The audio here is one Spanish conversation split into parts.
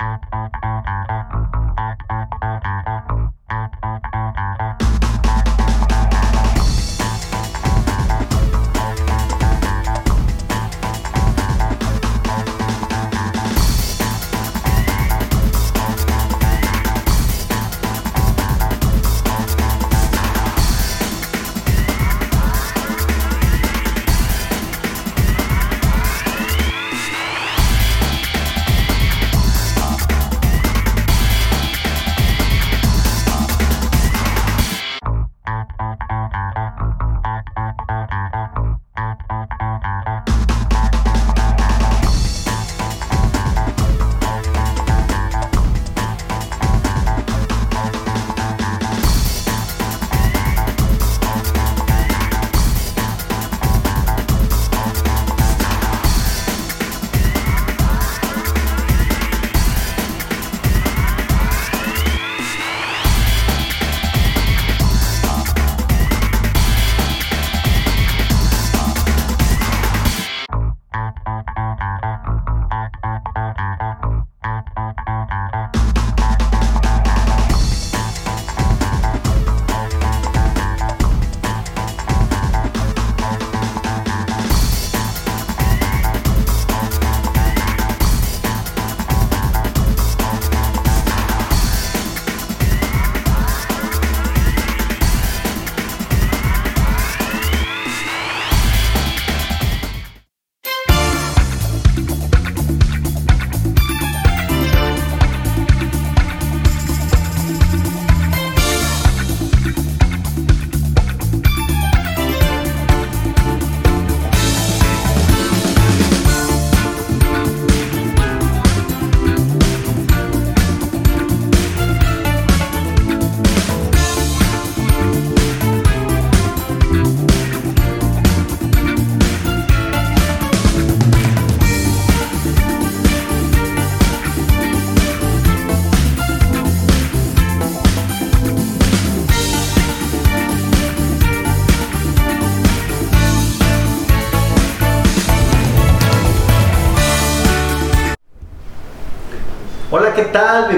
app.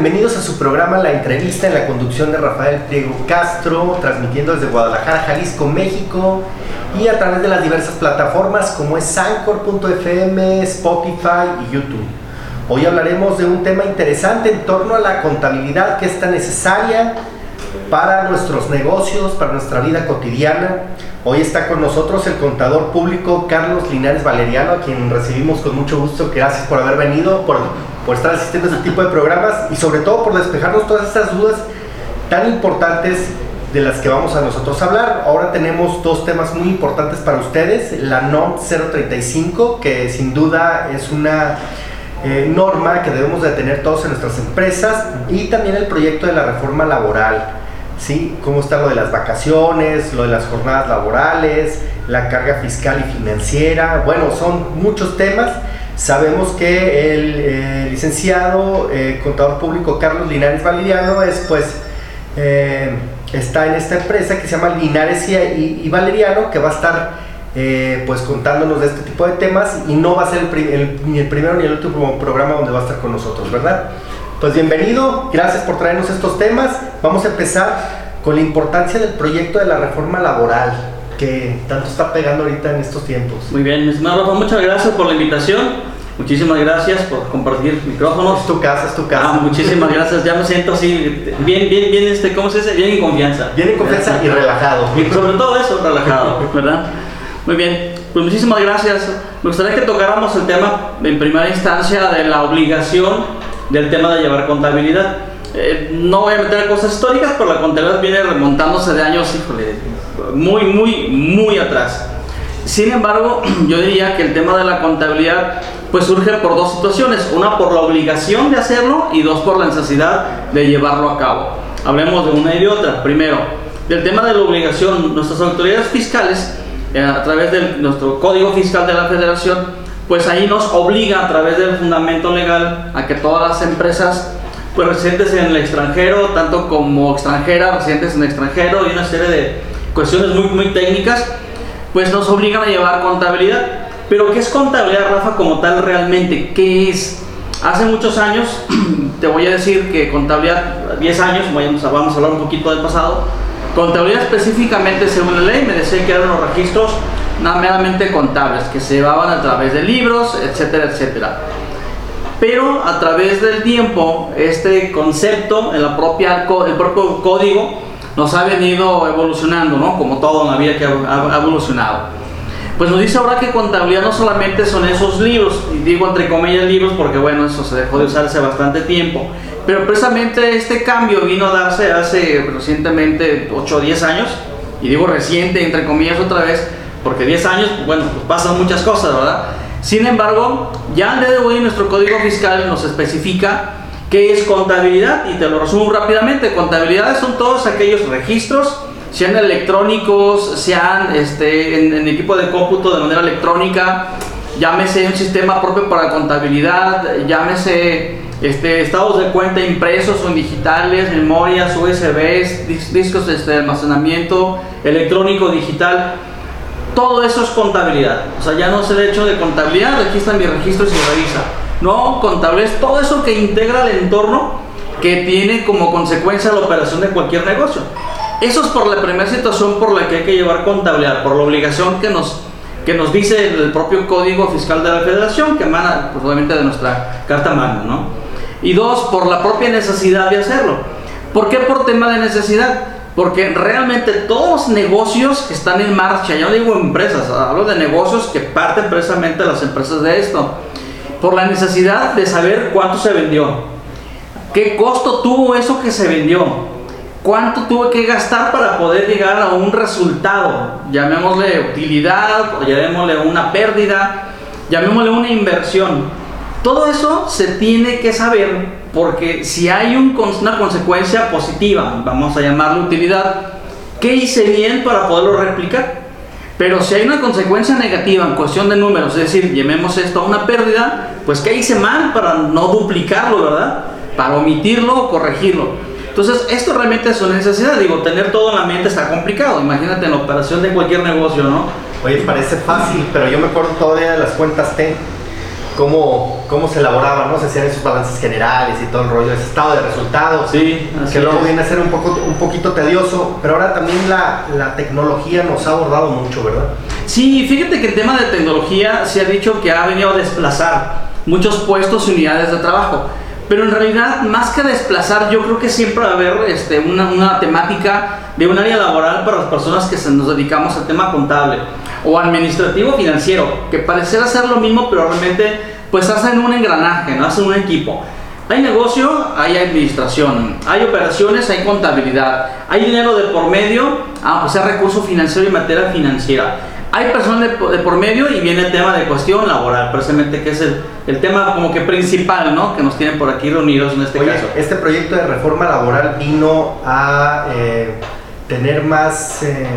Bienvenidos a su programa La Entrevista en la conducción de Rafael Priego Castro, transmitiendo desde Guadalajara, Jalisco, México y a través de las diversas plataformas como es Anchor.fm, Spotify y YouTube. Hoy hablaremos de un tema interesante en torno a la contabilidad que es tan necesaria para nuestros negocios, para nuestra vida cotidiana. Hoy está con nosotros el contador público Carlos Linares Valeriano, a quien recibimos con mucho gusto. Gracias por haber venido, por por estar asistiendo a este tipo de programas y sobre todo por despejarnos todas estas dudas tan importantes de las que vamos a nosotros hablar. Ahora tenemos dos temas muy importantes para ustedes. La NOM 035, que sin duda es una eh, norma que debemos de tener todos en nuestras empresas, y también el proyecto de la reforma laboral. ¿sí? Cómo está lo de las vacaciones, lo de las jornadas laborales, la carga fiscal y financiera. Bueno, son muchos temas Sabemos que el eh, licenciado eh, contador público Carlos Linares Valeriano es pues eh, está en esta empresa que se llama Linares y, Valeriano que va a estar pues contándonos de este tipo de temas y no va a ser ni el primero ni el último programa donde va a estar con nosotros, ¿verdad? Pues bienvenido, gracias por traernos estos temas. Vamos a empezar con la importancia del proyecto de la reforma laboral que tanto está pegando ahorita en estos tiempos. Muy bien, mi estimado Rafa, muchas gracias por la invitación. Muchísimas gracias por compartir micrófonos. Es tu casa, es tu casa. Ah, muchísimas gracias. Ya me siento así, bien, bien, bien, este, ¿cómo se dice? Bien en confianza. Bien en confianza y relajado. Y sobre todo eso, relajado, ¿verdad? Muy bien. Pues muchísimas gracias. Me gustaría que tocáramos el tema en primera instancia de la obligación del tema de llevar contabilidad. Eh, no voy a meter cosas históricas, pero la contabilidad viene remontándose de años, híjole, muy, muy, muy atrás. Sin embargo, yo diría que el tema de la contabilidad pues surge por dos situaciones, una por la obligación de hacerlo y dos por la necesidad de llevarlo a cabo. Hablemos de una y de otra. Primero, del tema de la obligación, nuestras autoridades fiscales, eh, a través de nuestro Código Fiscal de la Federación, pues ahí nos obliga a través del fundamento legal a que todas las empresas pues residentes en el extranjero, tanto como extranjeras, residentes en el extranjero y una serie de cuestiones muy, muy técnicas, pues nos obligan a llevar contabilidad. Pero ¿qué es contabilidad, Rafa, como tal realmente? ¿Qué es? Hace muchos años, te voy a decir que contabilidad, 10 años, vamos a, hablar un poquito del pasado, contabilidad específicamente según la ley me decía que eran los registros nada meramente contables, que se llevaban a través de libros, etcétera, etcétera. Pero a través del tiempo, este concepto, en la propia, el propio código, nos ha venido evolucionando, ¿no? Como todo en la vida que ha evolucionado. Pues nos dice ahora que contabilidad no solamente son esos libros, y digo entre comillas libros porque bueno, eso se dejó de usar hace bastante tiempo, pero precisamente este cambio vino a darse hace recientemente 8 o 10 años, y digo reciente entre comillas otra vez, porque 10 años, bueno, pues pasan muchas cosas, ¿verdad? Sin embargo, ya al día de hoy nuestro código fiscal nos especifica qué es contabilidad, y te lo resumo rápidamente, contabilidad son todos aquellos registros, sean electrónicos, sean este, en, equipo de cómputo de manera electrónica, llámese un sistema propio para contabilidad, llámese este, estados de cuenta impresos o digitales, memorias, USBs, discos este, de almacenamiento electrónico, digital. Todo eso es contabilidad. O sea, ya no es el hecho de contabilidad, registra mi registro y revisa. No, contabilidad es todo eso que integra el entorno que tiene como consecuencia la operación de cualquier negocio. Eso es por la primera situación por la que hay que llevar contabilidad, por la obligación que nos, que nos dice el propio Código Fiscal de la Federación, que emana probablemente pues, de nuestra Carta Magna, ¿no? Y dos, por la propia necesidad de hacerlo. ¿Por qué por tema de necesidad? Porque realmente todos los negocios están en marcha, yo no digo empresas, hablo de negocios que parten precisamente las empresas de esto, por la necesidad de saber cuánto se vendió, qué costo tuvo eso que se vendió, cuánto tuve que gastar para poder llegar a un resultado, llamémosle utilidad, o llamémosle una pérdida, llamémosle una inversión. Todo eso se tiene que saber porque si hay una consecuencia positiva, vamos a llamarle utilidad, ¿qué hice bien para poderlo replicar? Pero si hay una consecuencia negativa en cuestión de números, es decir, llamemos esto a una pérdida, pues ¿qué hice mal para no duplicarlo, verdad? Para omitirlo o corregirlo. Entonces, esto realmente es una necesidad. Digo, tener todo en la mente está complicado. Imagínate en la operación de cualquier negocio, ¿no? Oye, parece fácil, pero yo me acuerdo todavía de las cuentas T, cómo, cómo se elaboraban, ¿no? Se hacían esos balances generales y todo el rollo, ese estado de resultados. Sí, que luego viene a ser un, poco, un poquito tedioso, pero ahora también la, la tecnología nos ha abordado mucho, ¿verdad? Sí, fíjate que el tema de tecnología se ha dicho que ha venido a desplazar muchos puestos y unidades de trabajo. Pero en realidad, más que desplazar, yo creo que siempre va a haber este, una, una, temática de un área laboral para las personas que se nos dedicamos al tema contable o administrativo financiero, que parecerá ser lo mismo, pero realmente pues hacen un engranaje, ¿no? hacen un equipo. Hay negocio, hay administración, hay operaciones, hay contabilidad, hay dinero de por medio, aunque sea recurso financiero y materia financiera hay personas de, por medio y viene el tema de cuestión laboral, precisamente que es el, el, tema como que principal, ¿no? Que nos tienen por aquí reunidos en este caso. Este proyecto de reforma laboral vino a eh, tener más eh,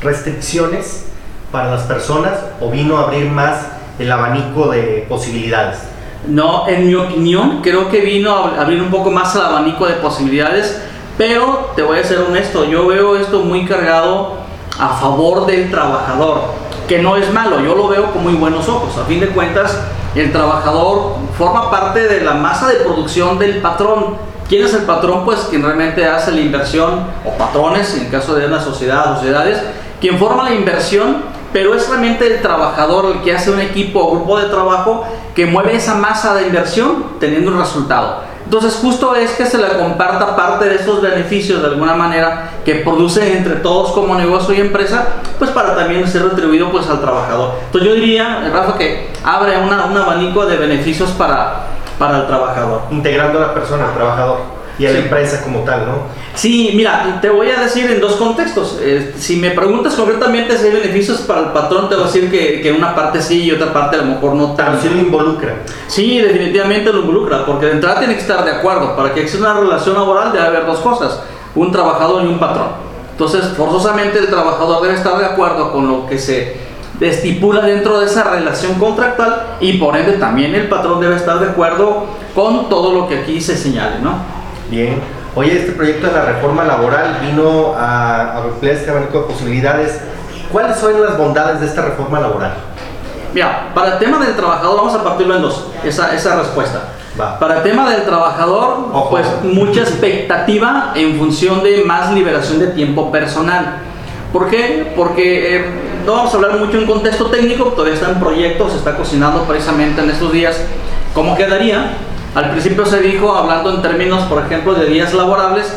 restricciones para las personas o vino a abrir más el abanico de posibilidades. No, en mi opinión, creo que vino a abrir un poco más el abanico de posibilidades, pero te voy a ser honesto, yo veo esto muy cargado a favor del trabajador, que no es malo, yo lo veo con muy buenos ojos. A fin de cuentas, el trabajador forma parte de la masa de producción del patrón. ¿Quién es el patrón? Pues quien realmente hace la inversión, o patrones, en el caso de una sociedad, sociedades, quien forma la inversión, pero es realmente el trabajador el que hace un equipo o grupo de trabajo que mueve esa masa de inversión teniendo un resultado. Entonces justo es que se le comparta parte de esos beneficios de alguna manera que produce entre todos como negocio y empresa, pues para también ser retribuido pues al trabajador. Entonces yo diría, Rafa, que abre una, un abanico de beneficios para, para el trabajador. Integrando a la persona, al trabajador y a la empresa como tal, ¿no? Sí, mira, te voy a decir en dos contextos. Eh, si me preguntas concretamente si hay beneficios para el patrón, te voy a decir que, que una parte sí y otra parte a lo mejor no tanto. Pero sí lo involucra. Sí, definitivamente lo involucra, porque de entrada tiene que estar de acuerdo. Para que exista una relación laboral debe haber dos cosas, un trabajador y un patrón. Entonces, forzosamente el trabajador debe estar de acuerdo con lo que se estipula dentro de esa relación contractual y por ende también el patrón debe estar de acuerdo con todo lo que aquí se señale, ¿no? Bien. Oye, este proyecto de la reforma laboral vino a, ampliar este abanico de posibilidades. ¿Cuáles son las bondades de esta reforma laboral? Mira, para el tema del trabajador vamos a partirlo en dos, esa, esa respuesta. Para el tema del trabajador, pues mucha expectativa en función de más liberación de tiempo personal. ¿Por qué? Porque eh, no vamos a hablar mucho en contexto técnico, todavía está en proyecto, se está cocinando precisamente en estos días cómo quedaría. Al principio se dijo, hablando en términos, por ejemplo, de días laborables,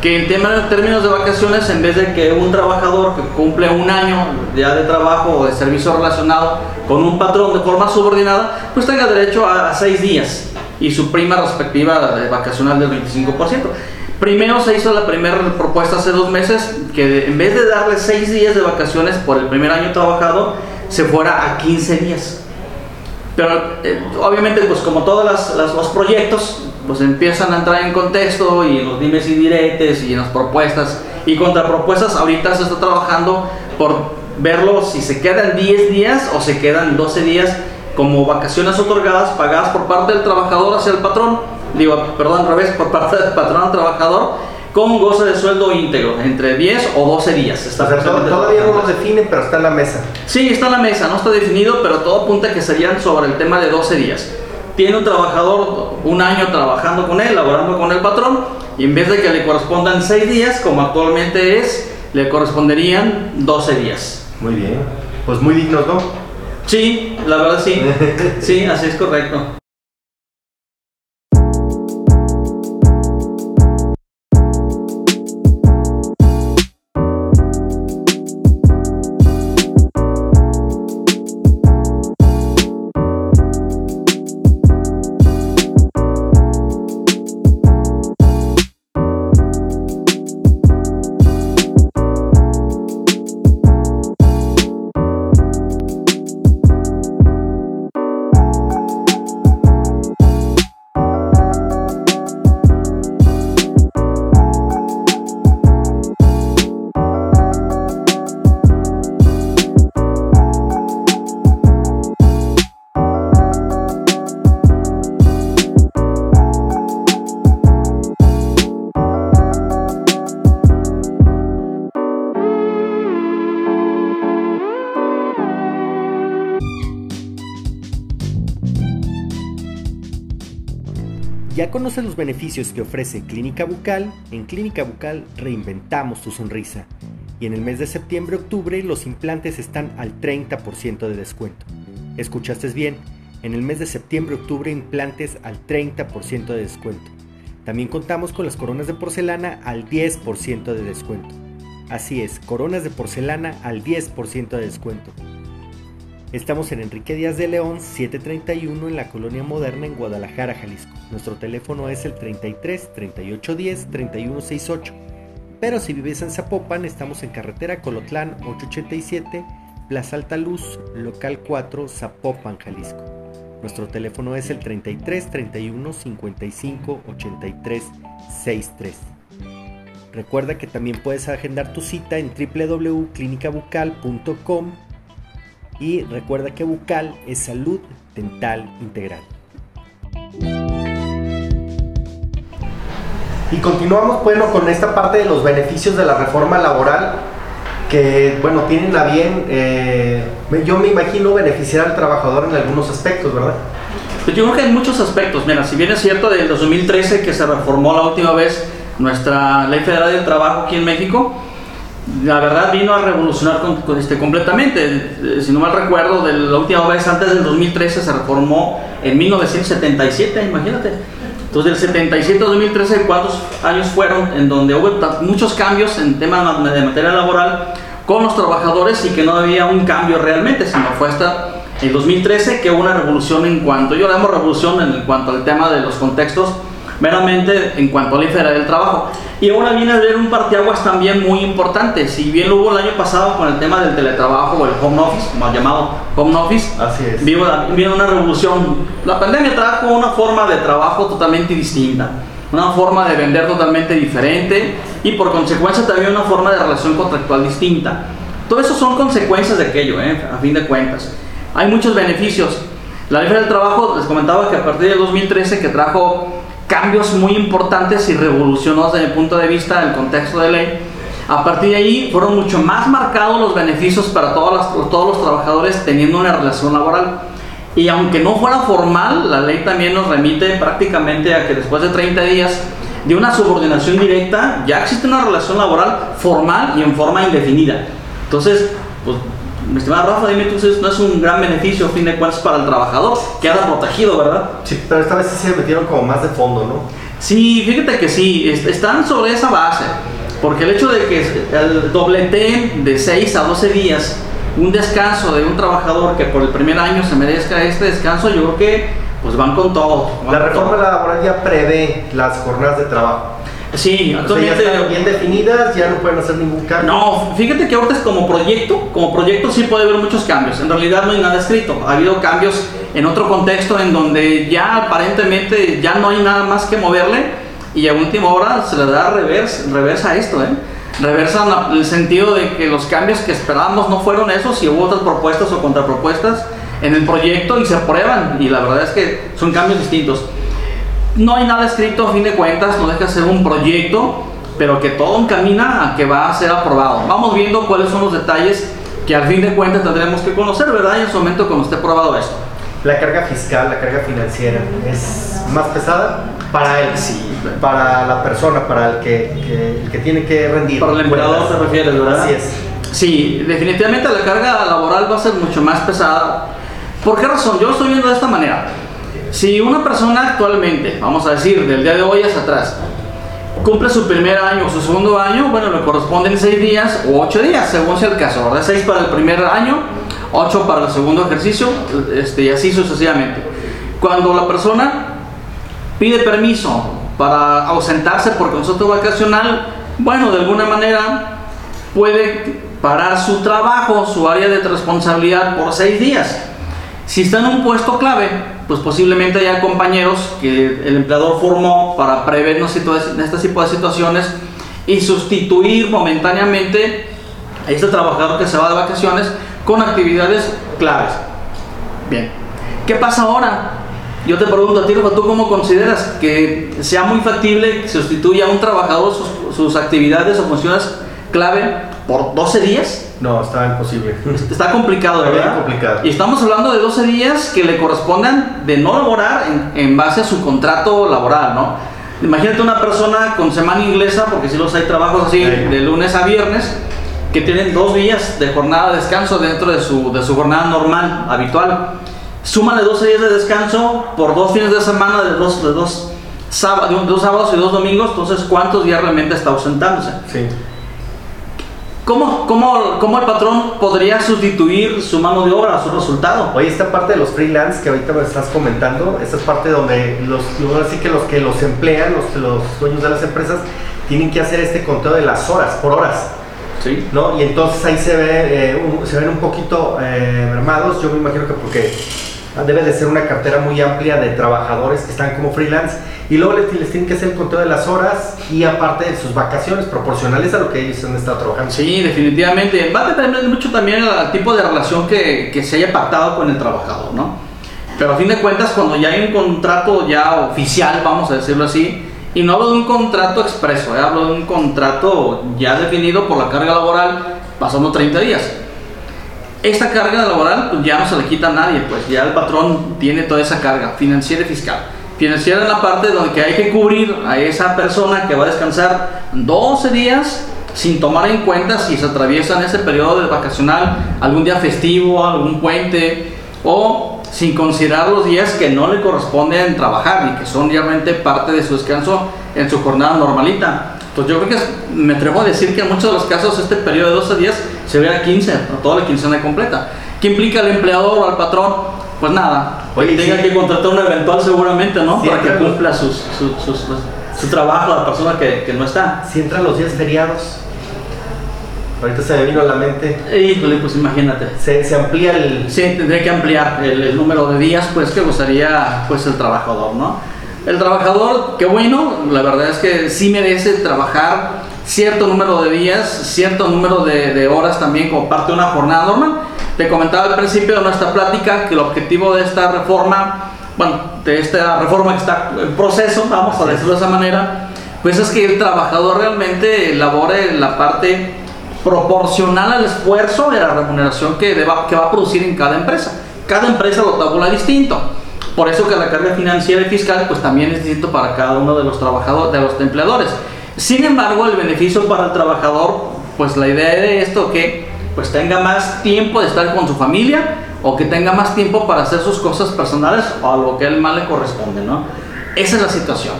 que en términos de vacaciones, en vez de que un trabajador que cumple un año ya de trabajo o de servicio relacionado con un patrón de forma subordinada, pues tenga derecho a, seis días y su prima respectiva de vacacional del 25%. Primero se hizo la primera propuesta hace dos meses que en vez de darle seis días de vacaciones por el primer año trabajado, se fuera a 15 días. Pero eh, obviamente, pues como todos los proyectos, pues empiezan a entrar en contexto y los dimes y diretes y en las propuestas y contrapropuestas. Ahorita se está trabajando por verlo si se quedan 10 días o se quedan 12 días como vacaciones otorgadas, pagadas por parte del trabajador hacia el patrón. Digo, perdón, al revés, por parte del patrón al trabajador con goce de sueldo íntegro, entre 10 o 12 días. Está todavía no lo definen, pero está en la mesa. Sí, está en la mesa, no está definido, pero todo apunta que serían sobre el tema de 12 días. Tiene un trabajador un año trabajando con él, laborando con el patrón, y en vez de que le correspondan 6 días, como actualmente es, le corresponderían 12 días. Muy bien, pues muy dignos, ¿no? Sí, la verdad sí. Sí, así es correcto. ¿Ya conoces los beneficios que ofrece Clínica Bucal? En Clínica Bucal reinventamos tu sonrisa. Y en el mes de septiembre-octubre los implantes están al 30% de descuento. ¿Escuchaste bien? En el mes de septiembre-octubre implantes al 30% de descuento. También contamos con las coronas de porcelana al 10% de descuento. Así es, coronas de porcelana al 10% de descuento. Estamos en Enrique Díaz de León, 731 en la Colonia Moderna en Guadalajara, Jalisco. Nuestro teléfono es el 33 3810 3168. Pero si vives en Zapopan, estamos en carretera Colotlán 887, Plaza Alta Luz, local 4, Zapopan, Jalisco. Nuestro teléfono es el 33 31 55 83 63. Recuerda que también puedes agendar tu cita en www.clinicabucal.com y recuerda que bucal es salud dental integral. Y continuamos bueno con esta parte de los beneficios de la reforma laboral que bueno tienen a bien, eh, yo me imagino beneficiar al trabajador en algunos aspectos, ¿verdad? Pues yo creo que hay muchos aspectos. Mira, si bien es cierto del 2013 que se reformó la última vez nuestra Ley Federal del Trabajo aquí en México, la verdad vino a revolucionar este, completamente. Si no mal recuerdo, de la última vez antes del 2013 se reformó en 1977, imagínate. Entonces, del 77 al 2013, ¿cuántos años fueron en donde hubo muchos cambios en temas de materia laboral con los trabajadores y que no había un cambio realmente, sino fue hasta el 2013 que hubo una revolución en cuanto, yo le llamo revolución en cuanto al tema de los contextos meramente en cuanto a la esfera del trabajo. Y ahora viene a ver un parteaguas también muy importante. Si bien lo hubo el año pasado con el tema del teletrabajo o el home office, mal llamado home office, Así es. Vino, una revolución. La pandemia trajo una forma de trabajo totalmente distinta, una forma de vender totalmente diferente y por consecuencia también una forma de relación contractual distinta. Todo eso son consecuencias de aquello, ¿eh? a fin de cuentas. Hay muchos beneficios. La ley del trabajo, les comentaba que a partir de 2013 que trajo cambios muy importantes y revolucionó desde mi punto de vista el contexto de ley. A partir de ahí fueron mucho más marcados los beneficios para todos los, todos los trabajadores teniendo una relación laboral. Y aunque no fuera formal, la ley también nos remite prácticamente a que después de 30 días de una subordinación directa, ya existe una relación laboral formal y en forma indefinida. Entonces, pues, mi estimada Rafa, dime tú, no es un gran beneficio, a fin de cuentas, para el trabajador, queda protegido, ¿verdad? Sí, pero esta vez sí se metieron como más de fondo, ¿no? Sí, fíjate que sí, están sobre esa base, porque el hecho de que el doblete de 6 a 12 días, un descanso de un trabajador que por el primer año se merezca este descanso, yo creo que pues van con todo. la reforma laboral ya prevé las jornadas de trabajo. Sí, actualmente. ya están bien definidas, ya no pueden hacer ningún cambio. No, fíjate que ahorita es como proyecto, como proyecto sí puede haber muchos cambios. En realidad no hay nada escrito. Ha habido cambios en otro contexto en donde ya aparentemente ya no hay nada más que moverle y a última hora se le da reversa, reversa a esto, ¿eh? Reversa en el sentido de que los cambios que esperábamos no fueron esos y hubo otras propuestas o contrapropuestas en el proyecto y se aprueban y la verdad es que son cambios distintos. No hay nada escrito a fin de cuentas, no deja de ser un proyecto, pero que todo encamina a que va a ser aprobado. Vamos viendo cuáles son los detalles que al fin de cuentas tendremos que conocer, ¿verdad? en su momento cuando esté aprobado esto. La carga fiscal, la carga financiera, ¿es más pesada? Para él, sí. Para la persona, para el que, el que tiene que rendir. Para el empleador se refiere, ¿verdad? Así es. Sí, definitivamente la carga laboral va a ser mucho más pesada. ¿Por qué razón? Yo lo estoy viendo de esta manera. Si una persona actualmente, vamos a decir, del día de hoy hacia atrás, cumple su primer año o su segundo año, bueno, le corresponden seis días o ocho días, según sea el caso, ¿verdad? Seis para el primer año, ocho para el segundo ejercicio, este, y así sucesivamente. Cuando la persona pide permiso para ausentarse por consulta vacacional, bueno, de alguna manera puede parar su trabajo, su área de responsabilidad por seis días. Si está en un puesto clave, pues posiblemente haya compañeros que el empleador formó para prever este tipo de situaciones y sustituir momentáneamente a este trabajador que se va de vacaciones con actividades claves. Bien, ¿qué pasa ahora? Yo te pregunto a ti, ¿tú cómo consideras que sea muy factible que sustituya a un trabajador sus, sus actividades o funciones clave por 12 días? No, está imposible. Está complicado, ¿verdad? complicado. Y estamos hablando de 12 días que le correspondan de no laborar en, base a su contrato laboral, ¿no? Imagínate una persona con semana inglesa, porque si los hay trabajos así, de lunes a viernes, que tienen dos días de jornada de descanso dentro de su, de su jornada normal, habitual. Súmale 12 días de descanso por dos fines de semana de dos, de dos, sábados, dos sábados y dos domingos, entonces ¿cuántos días realmente está ausentándose? Sí. ¿Cómo, cómo, cómo el patrón podría sustituir su mano de obra, su resultado? Oye, esta parte de los freelance que ahorita me estás comentando, esta es parte donde los, así que los que los emplean, los, los dueños de las empresas, tienen que hacer este conteo de las horas, por horas. Sí. ¿no? Y entonces ahí se, ve, eh, se ven un poquito eh, mermados, yo me imagino que porque debe de ser una cartera muy amplia de trabajadores que están como freelance y luego les, tienen que hacer el conteo de las horas y aparte de sus vacaciones proporcionales a lo que ellos han estado trabajando. Sí, definitivamente. Va a depender mucho también al tipo de relación que, que, se haya pactado con el trabajador, ¿no? Pero a fin de cuentas, cuando ya hay un contrato ya oficial, vamos a decirlo así, y no hablo de un contrato expreso, ¿eh? hablo de un contrato ya definido por la carga laboral pasando 30 días. Esta carga laboral pues, ya no se le quita a nadie, pues ya el patrón tiene toda esa carga financiera y fiscal financiera en la parte donde hay que cubrir a esa persona que va a descansar 12 días sin tomar en cuenta si se atraviesa en ese periodo de vacacional algún día festivo, algún puente o sin considerar los días que no le corresponden trabajar y que son realmente parte de su descanso en su jornada normalita. Entonces yo creo que me atrevo a decir que en muchos de los casos este periodo de 12 días se ve a 15, a toda la quincena completa. ¿Qué implica al empleador o al patrón? Pues nada, Oye, tenga que contratar un eventual seguramente, ¿no? Para que cumpla sus, su trabajo la persona que, no está. Si entran los días feriados, ahorita se me vino a la mente. Híjole, pues imagínate. Se, amplía el... Sí, tendría que ampliar el, número de días, pues que gustaría pues el trabajador, ¿no? El trabajador, qué bueno, la verdad es que sí merece trabajar cierto número de días, cierto número de, de horas también como parte de una jornada normal te comentaba al principio de nuestra plática que el objetivo de esta reforma, bueno, de esta reforma que está en proceso, vamos a decirlo de esa manera, pues es que el trabajador realmente elabore la parte proporcional al esfuerzo de la remuneración que, que va a producir en cada empresa. cada empresa lo tabula distinto. Por eso que la carga financiera y fiscal pues también es distinto para cada uno de los trabajadores, de los empleadores. Sin embargo, el beneficio para el trabajador, pues la idea de esto que pues tenga más tiempo de estar con su familia o que tenga más tiempo para hacer sus cosas personales o a lo que él más le corresponde, ¿no? Esa es la situación.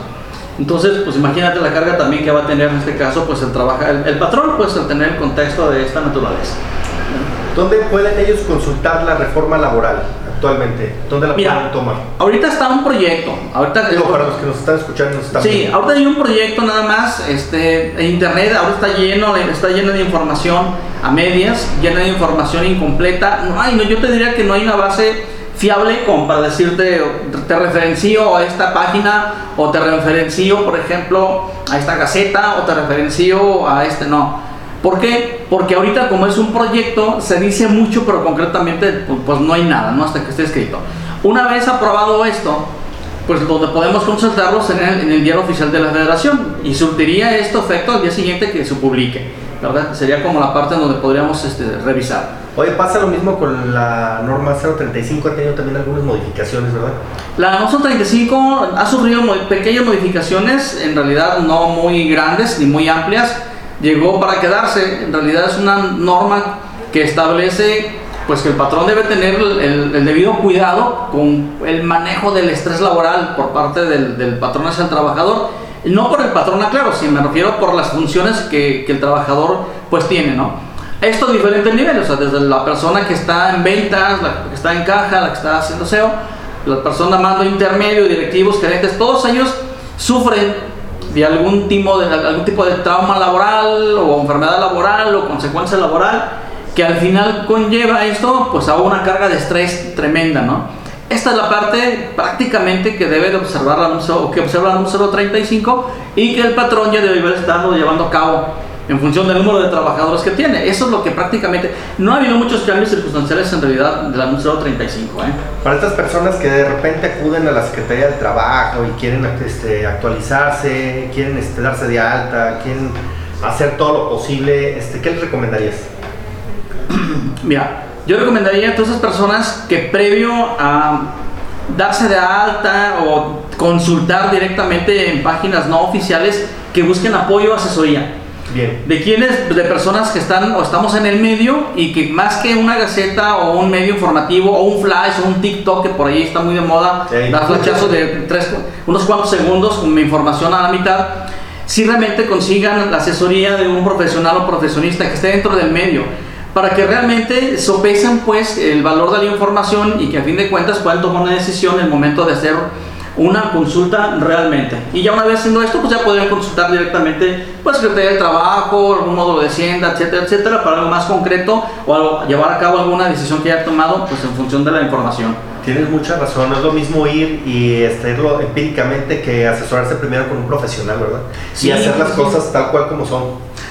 Entonces, pues imagínate la carga también que va a tener en este caso, pues el, trabaja, el, patrón, pues el tener el contexto de esta naturaleza. ¿Dónde pueden ellos consultar la reforma laboral actualmente? ¿Dónde la pueden tomar? Ahorita está un proyecto. Ahorita, Digo, para los que nos están escuchando, nos están Sí, ahorita hay un proyecto nada más. Este, internet ahora está lleno, está lleno de información a medias, llena de información incompleta. No hay, no, yo te diría que no hay una base fiable como para decirte, te referencio a esta página o te referencio, por ejemplo, a esta gaceta o te referencio a este, no. ¿Por qué? Porque ahorita como es un proyecto, se dice mucho, pero concretamente pues, pues no hay nada, ¿no? Hasta que esté escrito. Una vez aprobado esto, pues donde podemos consultarlos en el, en el diario oficial de la federación y surtiría esto efecto al día siguiente que se publique. ¿verdad? Sería como la parte donde podríamos este, revisar. Oye, pasa lo mismo con la norma 035, ha tenido también algunas modificaciones, ¿verdad? La norma 035 ha sufrido pequeñas modificaciones, en realidad no muy grandes ni muy amplias. Llegó para quedarse, en realidad es una norma que establece pues que el patrón debe tener el, debido cuidado con el manejo del estrés laboral por parte del, del patrón hacia el trabajador no por el patrón, aclaro, sino me refiero por las funciones que, que el trabajador pues tiene, ¿no? Esto a diferentes niveles, o sea, desde la persona que está en ventas, la que está en caja, la que está haciendo SEO, la persona mando intermedio, directivos, gerentes, todos ellos sufren de algún tipo de, algún tipo de trauma laboral o enfermedad laboral o consecuencia laboral que al final conlleva esto pues a una carga de estrés tremenda, ¿no? Esta es la parte prácticamente que debe de observar la o que observa la número 35 y que el patrón ya debe estarlo llevando a cabo en función del número de trabajadores que tiene. Eso es lo que prácticamente no ha habido muchos cambios circunstanciales en realidad de la número 35. ¿eh? Para estas personas que de repente acuden a la Secretaría del Trabajo y quieren este, actualizarse, quieren este, darse de alta, quieren hacer todo lo posible, este, ¿qué les recomendarías? Mira, yo recomendaría a todas esas personas que previo a darse de alta o consultar directamente en páginas no oficiales, que busquen apoyo o asesoría. Bien. De quienes, de personas que están o estamos en el medio y que más que una gaceta o un medio informativo o un flash o un TikTok que por ahí está muy de moda, dar flashazos de tres, unos cuantos segundos con mi información a la mitad, si realmente consigan la asesoría de un profesional o profesionista que esté dentro del medio para que realmente sopesen pues el valor de la información y que a fin de cuentas puedan tomar una decisión en el momento de hacer una consulta realmente. Y ya una vez haciendo esto, pues ya podrían consultar directamente pues Secretaría del Trabajo, algún módulo de Hacienda, etcétera, etcétera, para algo más concreto o llevar a cabo alguna decisión que haya tomado pues en función de la información. Tienes mucha razón, no es lo mismo ir y estarlo empíricamente que asesorarse primero con un profesional, ¿verdad? y hacer las cosas tal cual como son.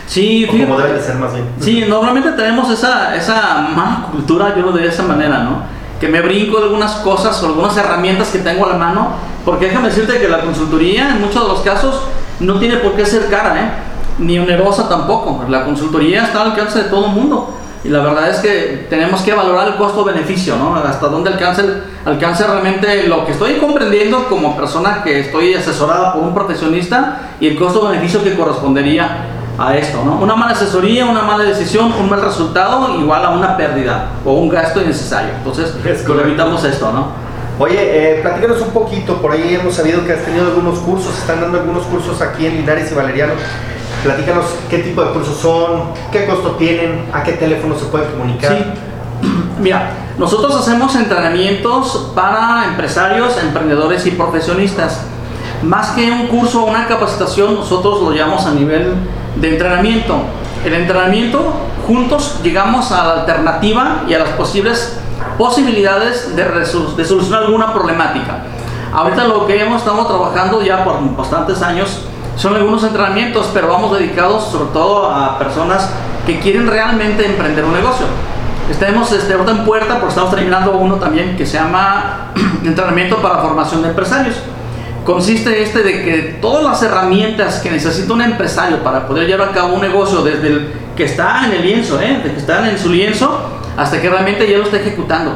Sí, como debe ser más bien. Sí, normalmente tenemos esa, esa mala cultura, yo lo de esa manera, ¿no? Que me brinco de algunas cosas o algunas herramientas que tengo a la mano, porque déjame decirte que la consultoría en muchos de los casos no tiene por qué ser cara, ¿eh? Ni onerosa tampoco. La consultoría está al alcance de todo el mundo. Y la verdad es que tenemos que valorar el costo-beneficio, ¿no? Hasta dónde alcance, alcance realmente lo que estoy comprendiendo como persona que estoy asesorada por un profesionista y el costo-beneficio que correspondería a esto, ¿no? Una mala asesoría, una mala decisión, un mal resultado igual a una pérdida o un gasto innecesario. Entonces, evitamos esto, ¿no? Oye, eh, platícanos un poquito, por ahí hemos sabido que has tenido algunos cursos, están dando algunos cursos aquí en Linares y Valeriano. Platícanos qué tipo de cursos son, qué costo tienen, a qué teléfono se puede comunicar. Sí. Mira, nosotros hacemos entrenamientos para empresarios, emprendedores y profesionistas. Más que un curso o una capacitación, nosotros lo llamamos a nivel de entrenamiento. El entrenamiento, juntos llegamos a la alternativa y a las posibles posibilidades de, de solucionar alguna problemática. Ahorita lo que hemos estado trabajando ya por bastantes años son algunos entrenamientos, pero vamos dedicados sobre todo a personas que quieren realmente emprender un negocio. Estamos este, ahorita en puerta porque estamos terminando uno también que se llama entrenamiento para formación de empresarios consiste este de que todas las herramientas que necesita un empresario para poder llevar a cabo un negocio, desde el que está en el lienzo, ¿eh? de que está en su lienzo, hasta que realmente ya lo está ejecutando.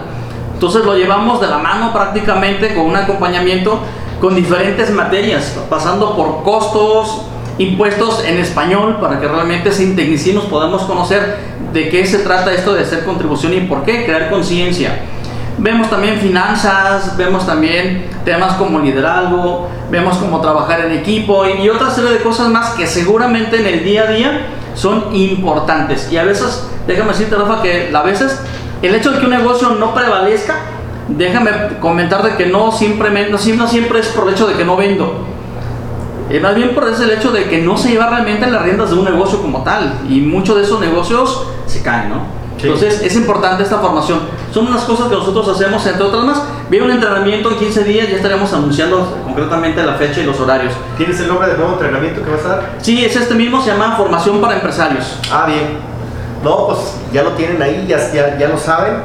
Entonces lo llevamos de la mano prácticamente con un acompañamiento con diferentes materias, pasando por costos, impuestos en español, para que realmente sin tecnicismos podamos conocer de qué se trata esto de hacer contribución y por qué, crear conciencia. Vemos también finanzas, vemos también temas como liderazgo, vemos cómo trabajar en equipo y, otra serie de cosas más que seguramente en el día a día son importantes. Y a veces, déjame decirte, Rafa, que a veces el hecho de que un negocio no prevalezca, déjame comentar de que no, simplemente, no, siempre es por el hecho de que no vendo. Eh, más bien por el hecho de que no se lleva realmente las riendas de un negocio como tal. Y muchos de esos negocios se caen, ¿no? Entonces es importante esta formación. Son unas cosas que nosotros hacemos, entre otras más. Viene un entrenamiento en 15 días, ya estaremos anunciando concretamente la fecha y los horarios. ¿Tienes el nombre del nuevo entrenamiento que vas a dar? Sí, es este mismo, se llama Formación para Empresarios. Ah, bien. No, pues ya lo tienen ahí, ya, ya, lo saben.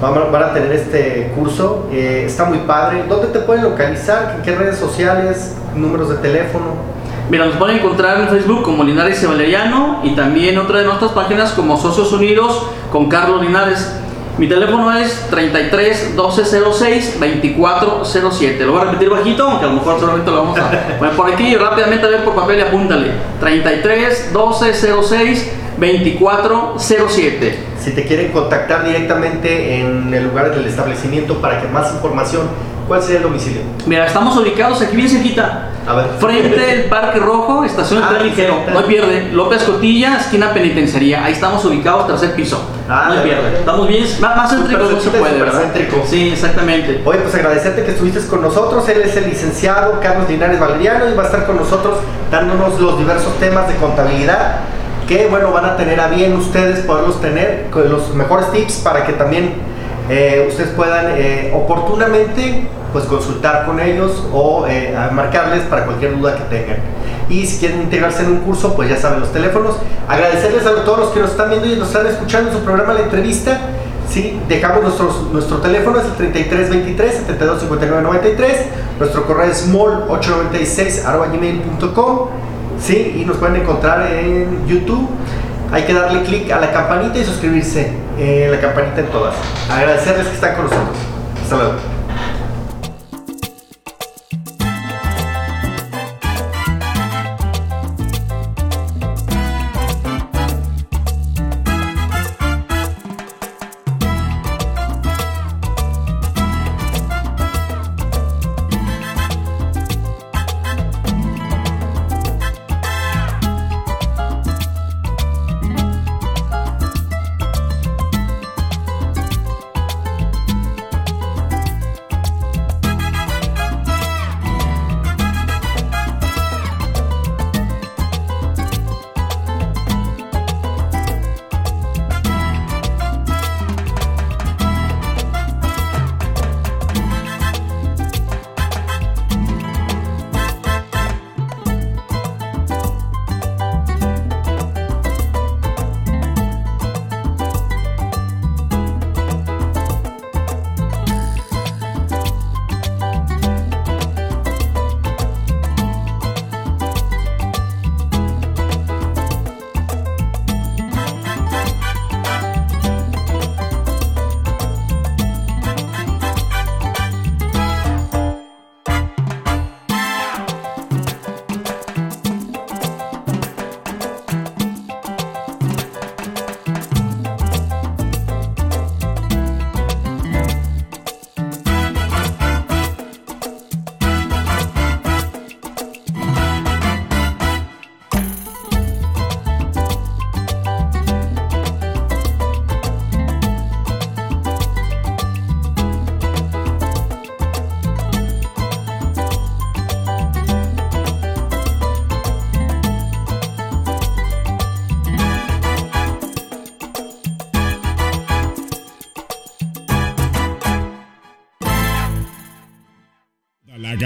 Van, a tener este curso. Eh, está muy padre. ¿Dónde te pueden localizar? ¿En qué redes sociales? ¿Números de teléfono? Mira, nos pueden encontrar en Facebook como Linares y Valeriano y también otra de nuestras páginas como Socios Unidos con Carlos Linares. Mi teléfono es 33 1206 2407. Lo voy a repetir bajito, aunque a lo mejor solamente lo vamos a poner por aquí. Rápidamente a ver por papel y apúntale. 33 1206 2407. Si te quieren contactar directamente en el lugar del establecimiento para que más información ¿Cuál sería el domicilio? Mira, estamos ubicados aquí bien cerquita. A ver. Frente del Parque Rojo, estación ah, ligero. No pierde. López Cotilla, esquina penitenciaría. Ahí estamos ubicados, tercer piso. Ah, no pierde. Estamos bien, más, céntricos no se puede, ¿verdad? Céntrico. Sí, exactamente. Oye, pues agradecerte que estuviste con nosotros. Él es el licenciado Carlos Linares Valeriano y va a estar con nosotros dándonos los diversos temas de contabilidad que, bueno, van a tener a bien ustedes poderlos tener con los mejores tips para que también eh, ustedes puedan eh, oportunamente pues consultar con ellos o eh, marcarles para cualquier duda que tengan. Y si quieren integrarse en un curso, pues ya saben los teléfonos. Agradecerles a todos los que nos están viendo y nos están escuchando en su programa La Entrevista. Sí, dejamos nuestros, nuestro teléfono, es el 3323 725993. Nuestro correo es mol896 gmail.com. Sí, y nos pueden encontrar en YouTube. Hay que darle clic a la campanita y suscribirse. Eh, la campanita en todas. Agradecerles que están con nosotros. Hasta luego.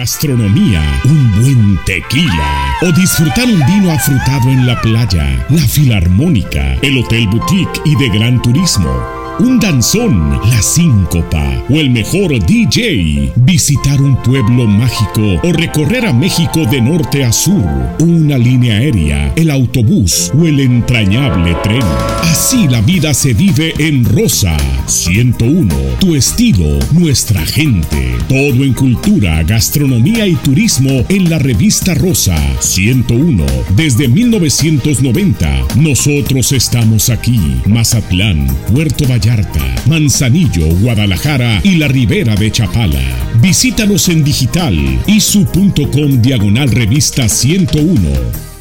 Gastronomía, un buen tequila o disfrutar un vino afrutado en la playa, la Filarmónica, el Hotel Boutique y de Gran Turismo un danzón, la síncopa o el mejor DJ, visitar un pueblo mágico o recorrer a México de norte a sur, una línea aérea, el autobús o el entrañable tren. Así la vida se vive en Rosa 101, tu estilo, nuestra gente. Todo en cultura, gastronomía y turismo en la revista Rosa 101 desde 1990. Nosotros estamos aquí, Mazatlán, Puerto Vallarta, Manzanillo, Guadalajara y la Ribera de Chapala. Visítanos en digital isu.com diagonal revista 101